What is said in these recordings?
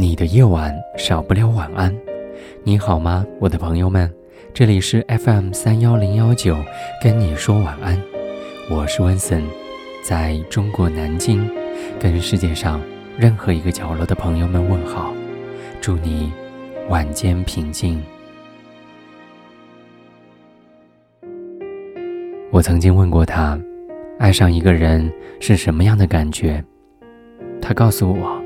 你的夜晚少不了晚安。你好吗，我的朋友们？这里是 FM 三幺零幺九，跟你说晚安。我是温森，在中国南京，跟世界上任何一个角落的朋友们问好，祝你晚间平静。我曾经问过他，爱上一个人是什么样的感觉？他告诉我，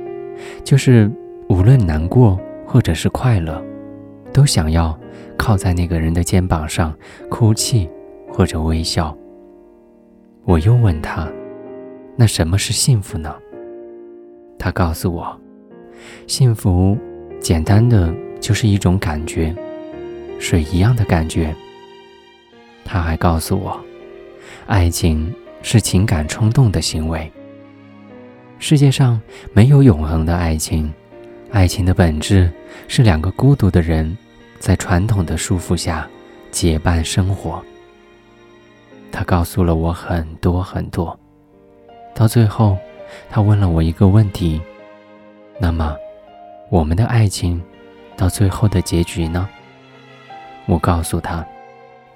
就是无论难过或者是快乐，都想要靠在那个人的肩膀上哭泣或者微笑。我又问他，那什么是幸福呢？他告诉我，幸福简单的就是一种感觉，水一样的感觉。他还告诉我，爱情是情感冲动的行为。世界上没有永恒的爱情，爱情的本质是两个孤独的人在传统的束缚下结伴生活。他告诉了我很多很多，到最后，他问了我一个问题：那么，我们的爱情到最后的结局呢？我告诉他，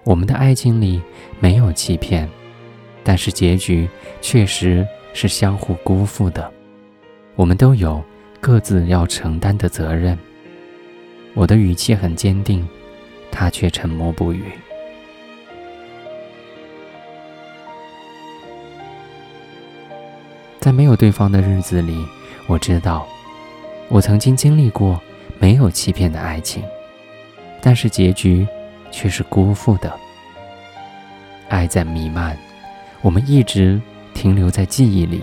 我们的爱情里没有欺骗，但是结局确实。是相互辜负的，我们都有各自要承担的责任。我的语气很坚定，他却沉默不语。在没有对方的日子里，我知道，我曾经经历过没有欺骗的爱情，但是结局却是辜负的。爱在弥漫，我们一直。停留在记忆里，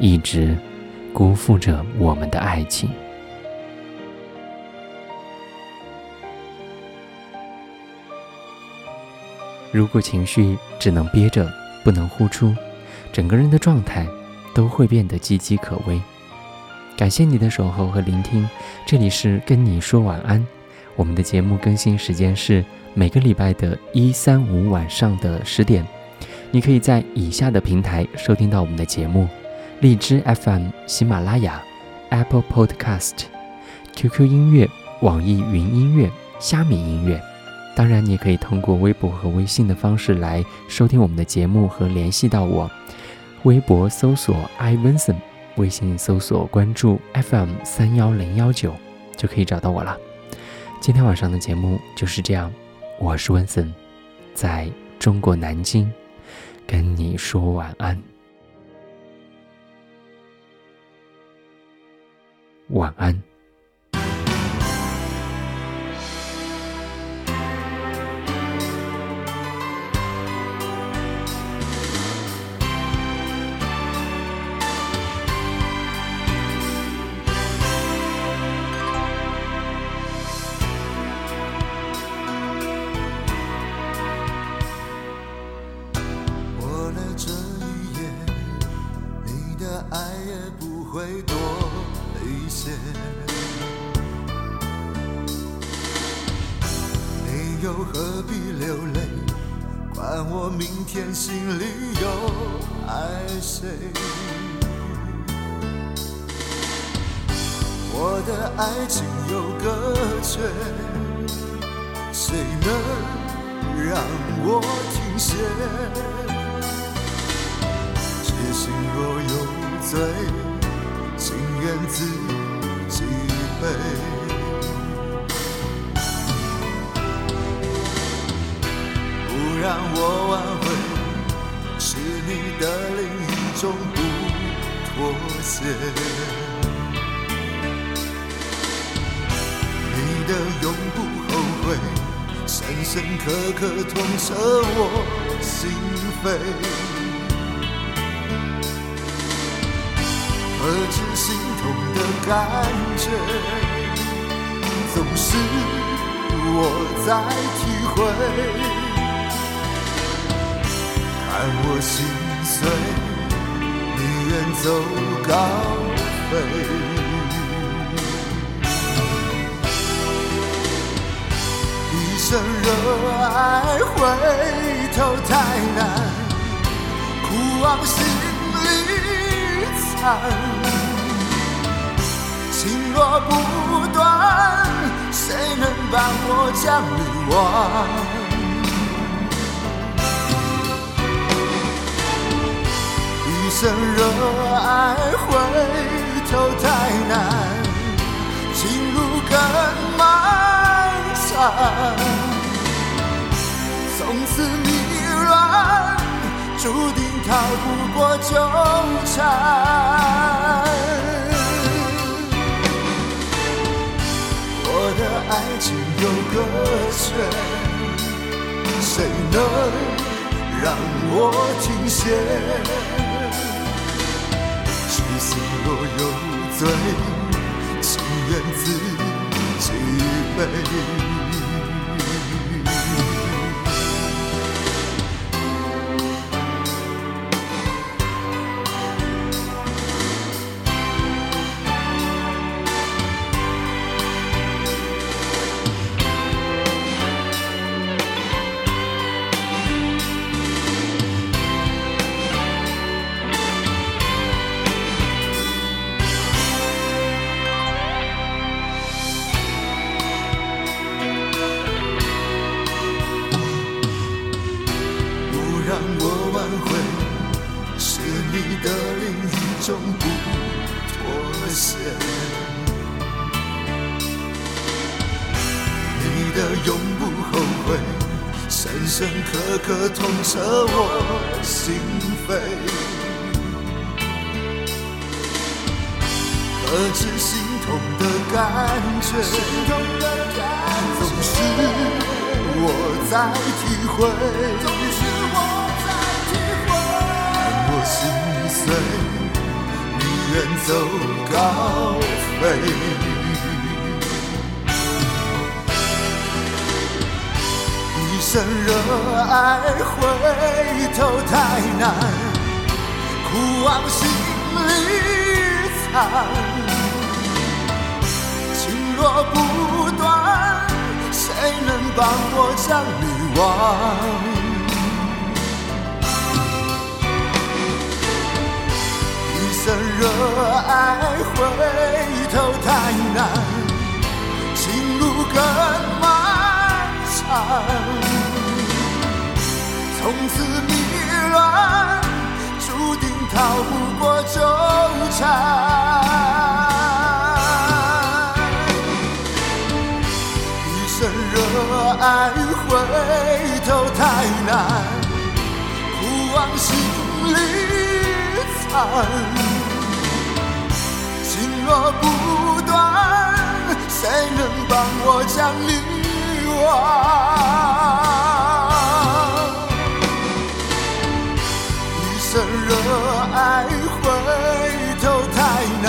一直辜负着我们的爱情。如果情绪只能憋着，不能呼出，整个人的状态都会变得岌岌可危。感谢你的守候和聆听，这里是跟你说晚安。我们的节目更新时间是每个礼拜的一、三、五晚上的十点。你可以在以下的平台收听到我们的节目：荔枝 FM、喜马拉雅、Apple Podcast、QQ 音乐、网易云音乐、虾米音乐。当然，你也可以通过微博和微信的方式来收听我们的节目和联系到我。微博搜索 iVinson，微信搜索关注 FM 三幺零幺九，就可以找到我了。今天晚上的节目就是这样，我是温森，在中国南京。跟你说晚安，晚安。过了这一夜你的爱也不会多。些，你又何必流泪？管我明天心里又爱谁？我的爱情有个缺，谁能让我停歇？痴心若有罪。自己背，不让我挽回，是你的另一种不妥协。你的永不后悔，深深刻刻痛彻我心扉。何止心痛？的感觉，总是我在体会。看我心碎，宁愿走高飞。一生热爱，回头太难，苦往心里藏。情若不断，谁能帮我将你忘？一生热爱，回头太难，情路更漫长。从此迷乱，注定逃不过纠缠。个缺，谁能让我停歇？痴心若有罪，情愿自己背。另一种不妥协。你的永不后悔，深深刻刻痛彻我心扉。何止心痛的感觉，总是我在体会，让我心碎，远走高飞。一生热爱，回头太难，苦往心里藏。情若不断，谁能帮我将你忘？回头太难，情路更漫长。从此迷乱，注定逃不过纠缠。一生热爱，回头太难，苦往心里藏。若不断谁能帮我将欲望一生热爱回头太难